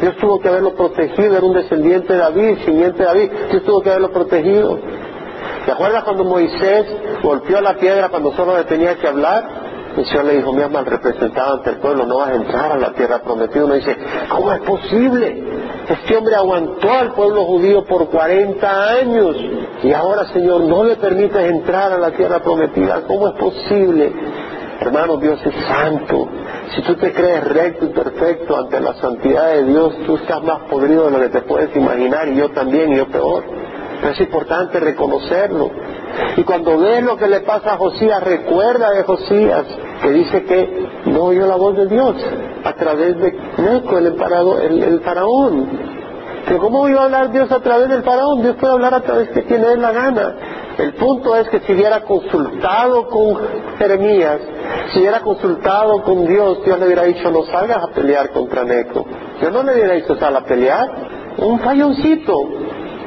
Dios tuvo que haberlo protegido, era un descendiente de David, simiente de David, Dios tuvo que haberlo protegido. ¿Te acuerdas cuando Moisés golpeó la piedra cuando solo le tenía que hablar? El Señor le dijo, mi mal representado ante el pueblo, no vas a entrar a la tierra prometida. Uno dice, ¿cómo es posible? Este hombre aguantó al pueblo judío por 40 años y ahora, Señor, no le permites entrar a la tierra prometida. ¿Cómo es posible? Hermano, Dios es santo. Si tú te crees recto y perfecto ante la santidad de Dios, tú estás más podrido de lo que te puedes imaginar y yo también y yo peor. Pero es importante reconocerlo. Y cuando ves lo que le pasa a Josías, recuerda de Josías que dice que no oyó la voz de Dios a través de Neco, el, el, faraón. Pero ¿cómo iba a hablar Dios a través del faraón? Dios puede hablar a través de quien él la gana. El punto es que si hubiera consultado con Jeremías, si hubiera consultado con Dios, Dios le hubiera dicho, no salgas a pelear contra Neco. Yo no le hubiera dicho, sal a pelear. Un falloncito.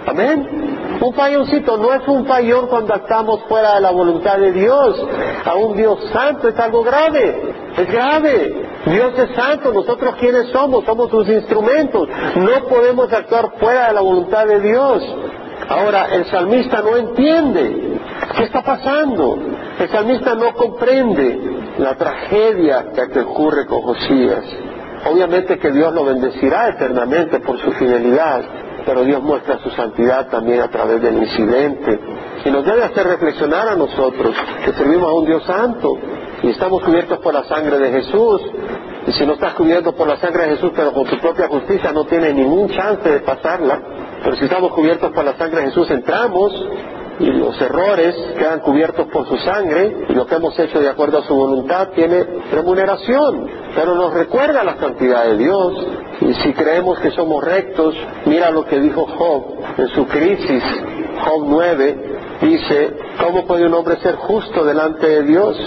Amén. Un falloncito no es un fallón cuando estamos fuera de la voluntad de Dios. A un Dios santo es algo grave. Es grave. Dios es santo, nosotros quienes somos, somos sus instrumentos. No podemos actuar fuera de la voluntad de Dios. Ahora, el salmista no entiende qué está pasando. El salmista no comprende la tragedia que ocurre con Josías. Obviamente que Dios lo bendecirá eternamente por su fidelidad, pero Dios muestra su santidad también a través del incidente. Y nos debe hacer reflexionar a nosotros que servimos a un Dios santo y estamos cubiertos por la sangre de Jesús. Y si no estás cubierto por la sangre de Jesús, pero con tu propia justicia, no tienes ningún chance de pasarla. Pero si estamos cubiertos por la sangre de Jesús, entramos y los errores quedan cubiertos por su sangre y lo que hemos hecho de acuerdo a su voluntad tiene remuneración, pero nos recuerda la santidad de Dios y si creemos que somos rectos, mira lo que dijo Job en su crisis, Job 9, dice, ¿cómo puede un hombre ser justo delante de Dios?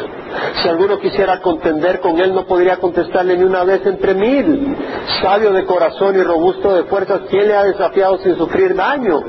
Si alguno quisiera contender con él, no podría contestarle ni una vez entre mil. Sabio de corazón y robusto de fuerzas, ¿quién le ha desafiado sin sufrir daño?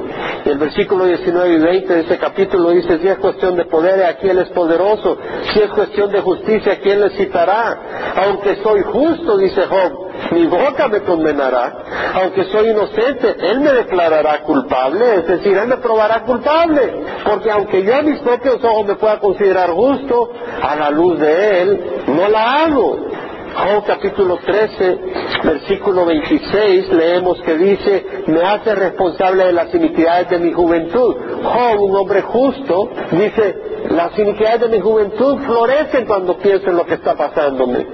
El versículo 19 y 20 de ese capítulo dice, si es cuestión de poder, aquí él es poderoso. Si es cuestión de justicia, ¿quién le citará? Aunque soy justo, dice Job, mi boca me condenará. Aunque soy inocente, Él me declarará culpable, es decir, Él me probará culpable. Porque aunque yo a mis propios ojos me pueda considerar justo, a la luz de Él, no la hago. Job capítulo 13, versículo 26, leemos que dice, me hace responsable de las iniquidades de mi juventud. Job, un hombre justo, dice, las iniquidades de mi juventud florecen cuando pienso en lo que está pasándome.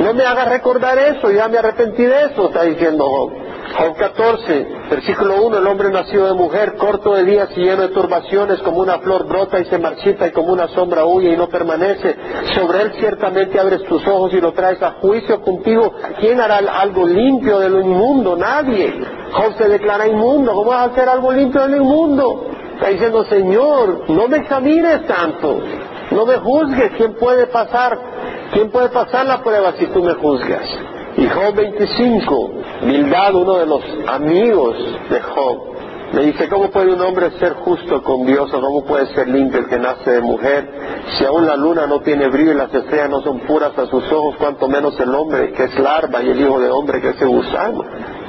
No me haga recordar eso, ya me arrepentí de eso, está diciendo Job. Job 14, versículo 1, el hombre nació de mujer, corto de días y lleno de turbaciones, como una flor brota y se marchita y como una sombra huye y no permanece. Sobre él ciertamente abres tus ojos y lo traes a juicio contigo. ¿Quién hará algo limpio de lo inmundo? Nadie. Job se declara inmundo. ¿Cómo vas a hacer algo limpio de lo inmundo? Está diciendo, Señor, no me examines tanto. No me juzgues. ¿Quién puede pasar? ¿Quién puede pasar la prueba si tú me juzgas? Y Job 25, Bildad, uno de los amigos de Job, le dice, ¿cómo puede un hombre ser justo con Dios o cómo puede ser limpio el que nace de mujer? Si aún la luna no tiene brillo y las estrellas no son puras a sus ojos, cuanto menos el hombre que es larva y el hijo de hombre que es gusano.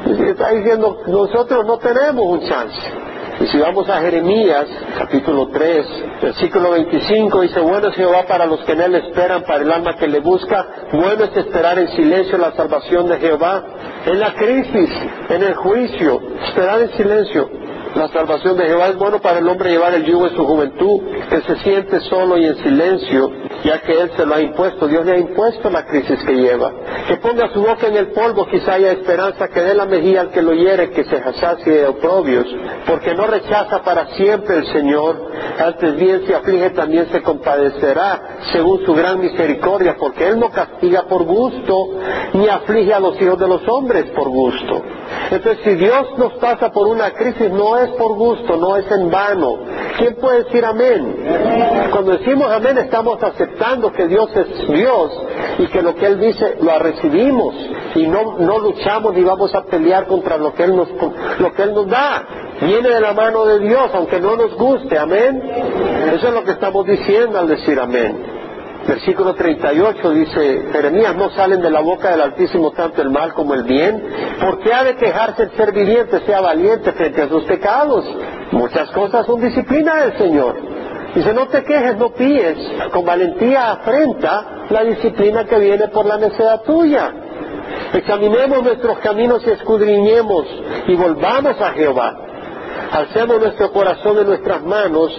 Y está diciendo, nosotros no tenemos un chance. Y si vamos a Jeremías, capítulo 3, versículo 25, dice, bueno es Jehová para los que en él esperan, para el alma que le busca, bueno es esperar en silencio la salvación de Jehová, en la crisis, en el juicio, esperar en silencio. La salvación de Jehová es bueno para el hombre llevar el yugo en su juventud, que se siente solo y en silencio, ya que Él se lo ha impuesto. Dios le ha impuesto la crisis que lleva. Que ponga su boca en el polvo, quizá haya esperanza, que dé la mejilla al que lo hiere, que se sacie de oprobios, porque no rechaza para siempre el Señor. Antes bien se aflige, también se compadecerá, según su gran misericordia, porque Él no castiga por gusto, ni aflige a los hijos de los hombres por gusto. Entonces, si Dios nos pasa por una crisis, no es por gusto, no es en vano. ¿Quién puede decir amén? Cuando decimos amén, estamos aceptando que Dios es Dios y que lo que Él dice lo recibimos y no, no luchamos ni vamos a pelear contra lo que Él nos, lo que Él nos da. Viene de la mano de Dios, aunque no nos guste, amén. Eso es lo que estamos diciendo al decir amén. Versículo 38 dice, Jeremías, no salen de la boca del Altísimo tanto el mal como el bien, porque ha de quejarse el ser viviente, sea valiente frente a sus pecados. Muchas cosas son disciplina del Señor. Dice, no te quejes, no píes, con valentía afrenta la disciplina que viene por la necedad tuya. Examinemos nuestros caminos y escudriñemos y volvamos a Jehová alcemos nuestro corazón en nuestras manos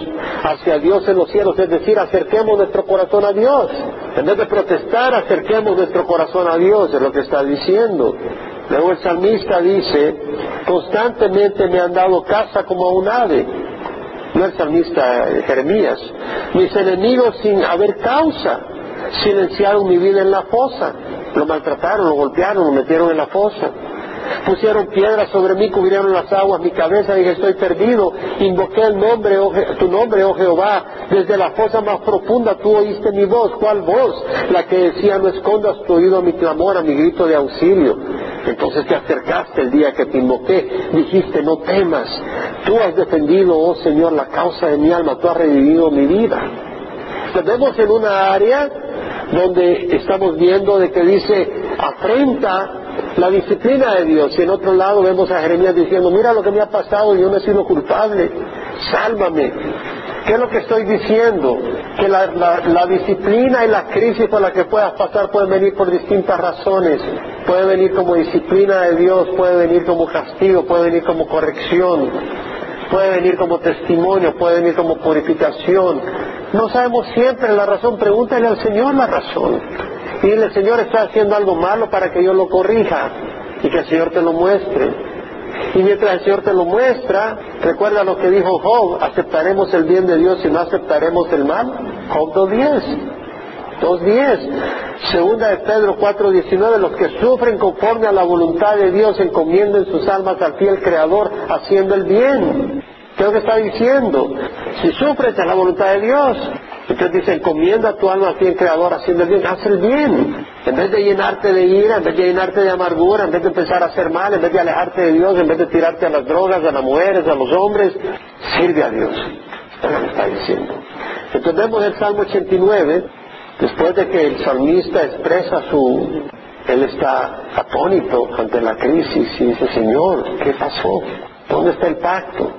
hacia Dios en los cielos, es decir, acerquemos nuestro corazón a Dios. En vez de protestar, acerquemos nuestro corazón a Dios, es lo que está diciendo. Luego el salmista dice, constantemente me han dado casa como a un ave. No el salmista Jeremías. Mis enemigos sin haber causa silenciaron mi vida en la fosa. Lo maltrataron, lo golpearon, lo metieron en la fosa. Pusieron piedras sobre mí, cubrieron las aguas mi cabeza, dije estoy perdido. Invoqué el nombre, oh tu nombre, oh Jehová. Desde la fosa más profunda tú oíste mi voz. ¿Cuál voz? La que decía no escondas tu oído a mi clamor, a mi grito de auxilio. Entonces te acercaste el día que te invoqué, dijiste no temas. Tú has defendido, oh Señor, la causa de mi alma, tú has revivido mi vida. Nos vemos en una área donde estamos viendo de que dice, afrenta la disciplina de Dios. Y en otro lado vemos a Jeremías diciendo, mira lo que me ha pasado, yo no he sido culpable, sálvame. ¿Qué es lo que estoy diciendo? Que la, disciplina y la crisis por la que puedas pasar pueden venir por distintas razones. Puede venir como disciplina de Dios, puede venir como castigo, puede venir como corrección, puede venir como testimonio, puede venir como purificación. No sabemos siempre la razón, pregúntale al Señor la razón. Dile, Señor, está haciendo algo malo para que yo lo corrija y que el Señor te lo muestre. Y mientras el Señor te lo muestra, recuerda lo que dijo Job, aceptaremos el bien de Dios y no aceptaremos el mal. Job 2.10. 2.10. Segunda de Pedro 4.19, los que sufren conforme a la voluntad de Dios encomienden sus almas al fiel Creador haciendo el bien. ¿Qué es lo que está diciendo? Si sufres en la voluntad de Dios, entonces dice, encomienda tu alma al fiel Creador haciendo el bien, haz el bien. En vez de llenarte de ira, en vez de llenarte de amargura, en vez de empezar a hacer mal, en vez de alejarte de Dios, en vez de tirarte a las drogas, a las mujeres, a los hombres, sirve a Dios. Es lo que está diciendo. Entonces vemos el Salmo 89, después de que el salmista expresa su... Él está atónito ante la crisis y dice, Señor, ¿qué pasó? ¿Dónde está el pacto?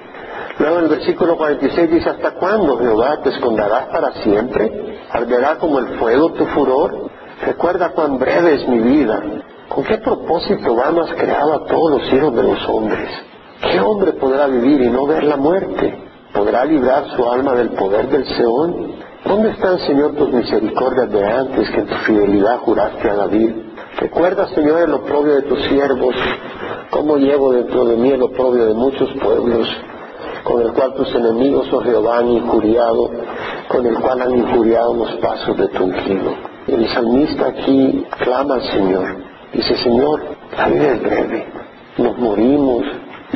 Luego en el versículo 46 dice, ¿hasta cuándo Jehová te esconderás para siempre? ¿Arderá como el fuego tu furor? Recuerda cuán breve es mi vida. ¿Con qué propósito has creado a todos los hijos de los hombres? ¿Qué hombre podrá vivir y no ver la muerte? ¿Podrá librar su alma del poder del Seón? ¿Dónde están, Señor, tus misericordias de antes que en tu fidelidad juraste a David? Recuerda, Señor, el oprobio de tus siervos, cómo llevo dentro de mí el oprobio de muchos pueblos, con el cual tus enemigos, oh Jehová, han injuriado, con el cual han injuriado los pasos de tu ungido. El salmista aquí clama al Señor. Dice, Señor, la vida es breve. Nos morimos.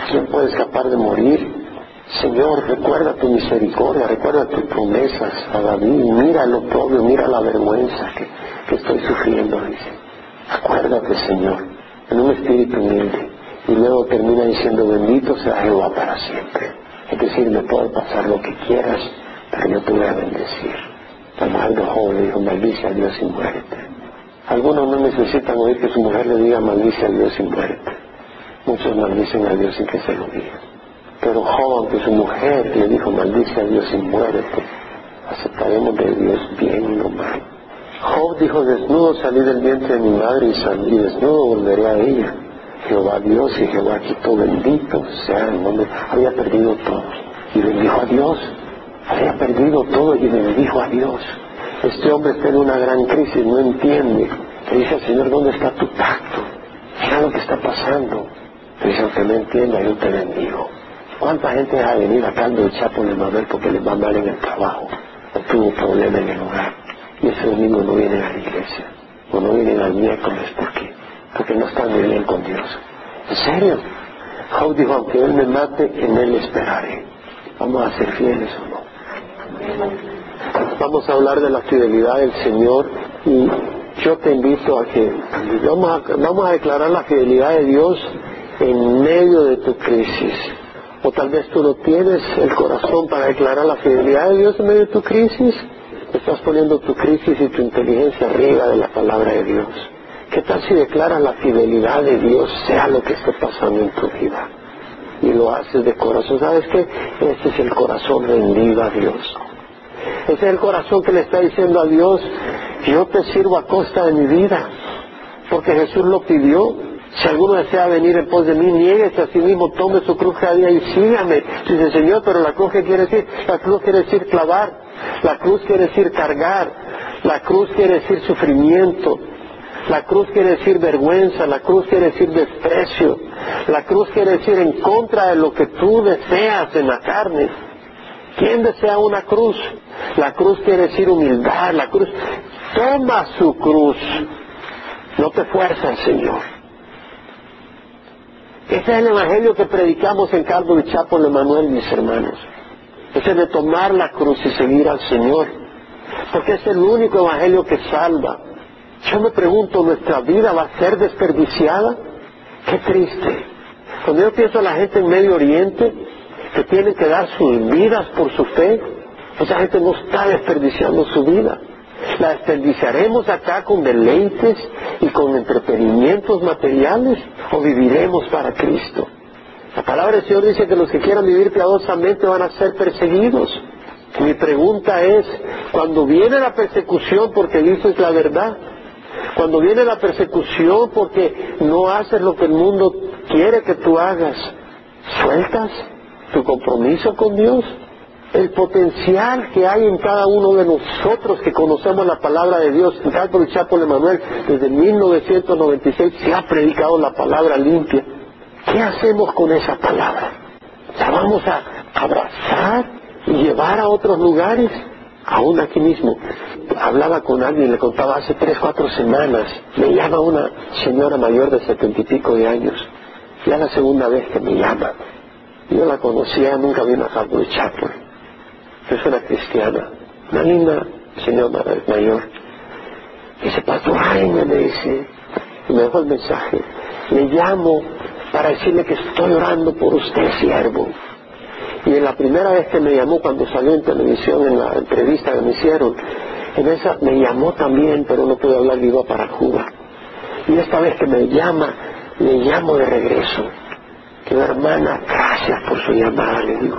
¿Quién puede escapar de morir? Señor, recuerda tu misericordia, recuerda tus promesas a David. Mira lo propio, mira la vergüenza que, que estoy sufriendo, dice. Acuérdate, Señor, en un espíritu humilde. Y luego termina diciendo, bendito sea Jehová para siempre. Es decir, me puede pasar lo que quieras, pero yo te voy a bendecir. Job le dijo, maldice a Dios y muérete. Algunos no necesitan oír que su mujer le diga, maldice a Dios y muérete. Muchos maldicen a Dios sin que se lo digan. Pero Job, aunque su mujer le dijo, maldice a Dios y muérete, aceptaremos de Dios bien y no mal. Job dijo, desnudo salí del vientre de mi madre y salí, desnudo volveré a ella. Jehová Dios y Jehová quitó, bendito sea el nombre. Había perdido todo. Y bendijo a Dios había perdido todo y le dijo a Dios. Este hombre está en una gran crisis, no entiende. Le dice Señor, ¿dónde está tu pacto? Mira lo que está pasando. Le dice, aunque no entienda, yo te bendigo. ¿Cuánta gente va a venir a caldo de Chapo de Mabel porque les va mal en el trabajo? O tuvo problema en el hogar. Y ese domingo no vienen a la iglesia. O no vienen al miércoles. ¿Por qué? Porque no están bien con Dios. ¿En serio? Job dijo, aunque Él me mate, en Él esperaré. Vamos a ser fieles o no. Vamos a hablar de la fidelidad del Señor y yo te invito a que vamos a, declarar la fidelidad de Dios en medio de tu crisis. O tal vez tú no tienes el corazón para declarar la fidelidad de Dios en medio de tu crisis. Estás poniendo tu crisis y tu inteligencia arriba de la palabra de Dios. ¿Qué tal si declaras la fidelidad de Dios, sea lo que esté pasando en tu vida? Y lo haces de corazón. ¿Sabes qué? Este es el corazón rendido a Dios. Ese es el corazón que le está diciendo a Dios, yo te sirvo a costa de mi vida, porque Jesús lo pidió. Si alguno desea venir en pos de mí, nieguese a sí mismo, tome su cruz cada día y sígame. Dice, Señor, pero la cruz, ¿qué quiere decir? La cruz quiere decir clavar, la cruz quiere decir cargar, la cruz quiere decir sufrimiento, la cruz quiere decir vergüenza, la cruz quiere decir desprecio, la cruz quiere decir en contra de lo que tú deseas en la carne. ¿Quién desea una cruz? La cruz quiere decir humildad, la cruz. Toma su cruz. No te fuerza el Señor. Ese es el evangelio que predicamos en Calvo y Chapo de Manuel, mis hermanos. Ese de tomar la cruz y seguir al Señor. Porque es el único evangelio que salva. Yo me pregunto, ¿nuestra vida va a ser desperdiciada? Qué triste. Cuando yo pienso a la gente en Medio Oriente, que tienen que dar sus vidas por su fe, esa gente no está desperdiciando su vida. ¿La desperdiciaremos acá con deleites y con entretenimientos materiales o viviremos para Cristo? La palabra del Señor dice que los que quieran vivir piadosamente van a ser perseguidos. Mi pregunta es, cuando viene la persecución porque dices la verdad, cuando viene la persecución porque no haces lo que el mundo quiere que tú hagas, ¿sueltas tu compromiso con Dios? El potencial que hay en cada uno de nosotros que conocemos la palabra de Dios, el Chapo Emanuel, desde 1996 se ha predicado la palabra limpia. ¿Qué hacemos con esa palabra? ¿La vamos a abrazar y llevar a otros lugares? Aún aquí mismo. Hablaba con alguien, le contaba hace tres, cuatro semanas. Me llama una señora mayor de setenta y pico de años. Ya la segunda vez que me llama. Yo la conocía, nunca vino a de Chapel. Es una cristiana, una linda señora mayor. Dice, Pastor Jaime, me dice, y me dejó el mensaje. Le llamo para decirle que estoy orando por usted, siervo. Y en la primera vez que me llamó cuando salió en televisión en la entrevista que me hicieron, en esa me llamó también, pero no pude hablar, vivo para Cuba. Y esta vez que me llama, le llamo de regreso. Que hermana, gracias por su llamada, le digo.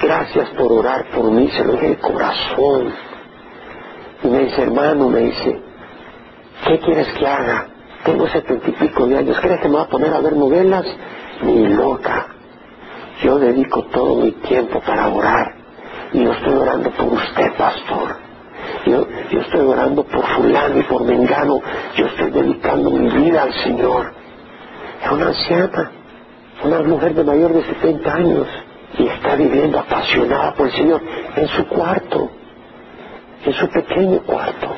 Gracias por orar por mí, se lo dije de corazón. Y me dice, hermano, me dice, ¿qué quieres que haga? Tengo setenta y pico de años, ¿crees que me va a poner a ver novelas? Ni loca. Yo dedico todo mi tiempo para orar. Y yo estoy orando por usted, pastor. Yo, yo estoy orando por fulano y por mengano. Yo estoy dedicando mi vida al Señor. Es una anciana, una mujer de mayor de 70 años. Y está viviendo apasionada por el Señor en su cuarto, en su pequeño cuarto.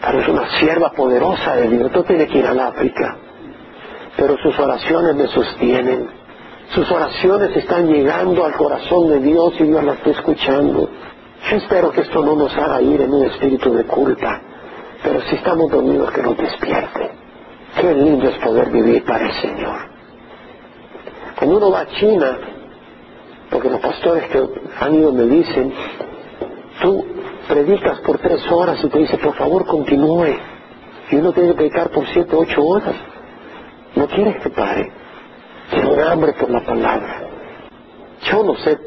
Pero es una sierva poderosa de Dios. No tiene que ir al África. Pero sus oraciones me sostienen sus oraciones están llegando al corazón de Dios y Dios las está escuchando. Yo espero que esto no nos haga ir en un espíritu de culpa, pero si estamos dormidos que nos despierte. Qué lindo es poder vivir para el Señor. Cuando uno va a China, porque los pastores que han ido me dicen, tú predicas por tres horas y te dice, por favor continúe. Y uno tiene que predicar por siete, ocho horas. No quieres que pare. Tengo hambre por la palabra. Yo no sé,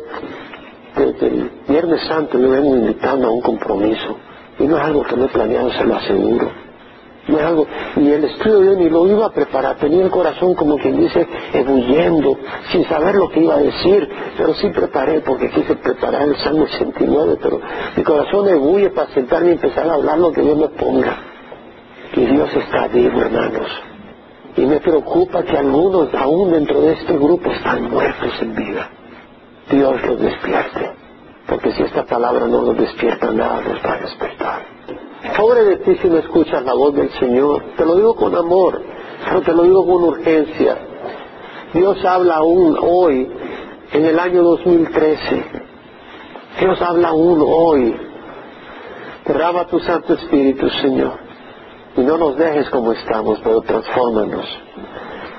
desde el Viernes Santo yo vengo invitando a un compromiso. Y no es algo que me he planeado, se lo aseguro. No es algo, y el estudio yo ni lo iba a preparar, tenía el corazón como quien dice, ebulliendo, sin saber lo que iba a decir, pero sí preparé porque quise preparar el Salmo 89, pero mi corazón ebulle para sentarme y empezar a hablar lo que Dios me ponga. Y Dios está vivo, hermanos. Y me preocupa que algunos aún dentro de este grupo están muertos en vida. Dios los despierte. Porque si esta palabra no los despierta, nada los va a despertar. Pobre de ti si no escuchas la voz del Señor. Te lo digo con amor, pero te lo digo con urgencia. Dios habla aún hoy, en el año 2013. Dios habla aún hoy. Derrama tu Santo Espíritu, Señor y no nos dejes como estamos, pero transfórmanos.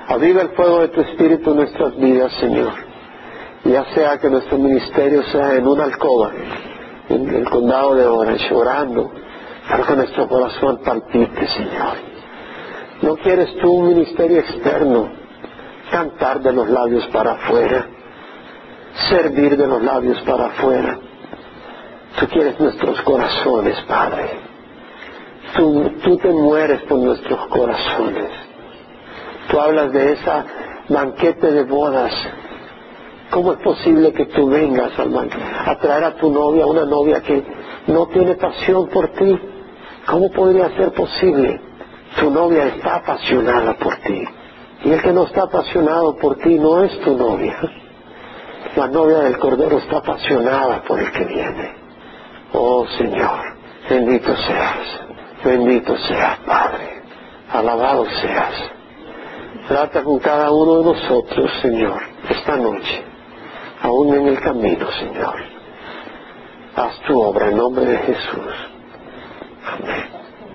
Aviva el fuego de tu Espíritu en nuestras vidas, Señor. Ya sea que nuestro ministerio sea en una alcoba, en el condado de Orange, orando, para que nuestro corazón palpite, Señor. No quieres tú un ministerio externo, cantar de los labios para afuera, servir de los labios para afuera. Tú quieres nuestros corazones, Padre. Tú, te mueres por nuestros corazones. Tú hablas de esa banquete de bodas. ¿Cómo es posible que tú vengas a traer a tu novia, una novia que no tiene pasión por ti? ¿Cómo podría ser posible? Tu novia está apasionada por ti. Y el que no está apasionado por ti no es tu novia. La novia del Cordero está apasionada por el que viene. Oh Señor, bendito seas. Bendito seas, Padre. Alabado seas. Trata con cada uno de nosotros, Señor, esta noche, aún en el camino, Señor. Haz tu obra en nombre de Jesús. Amén.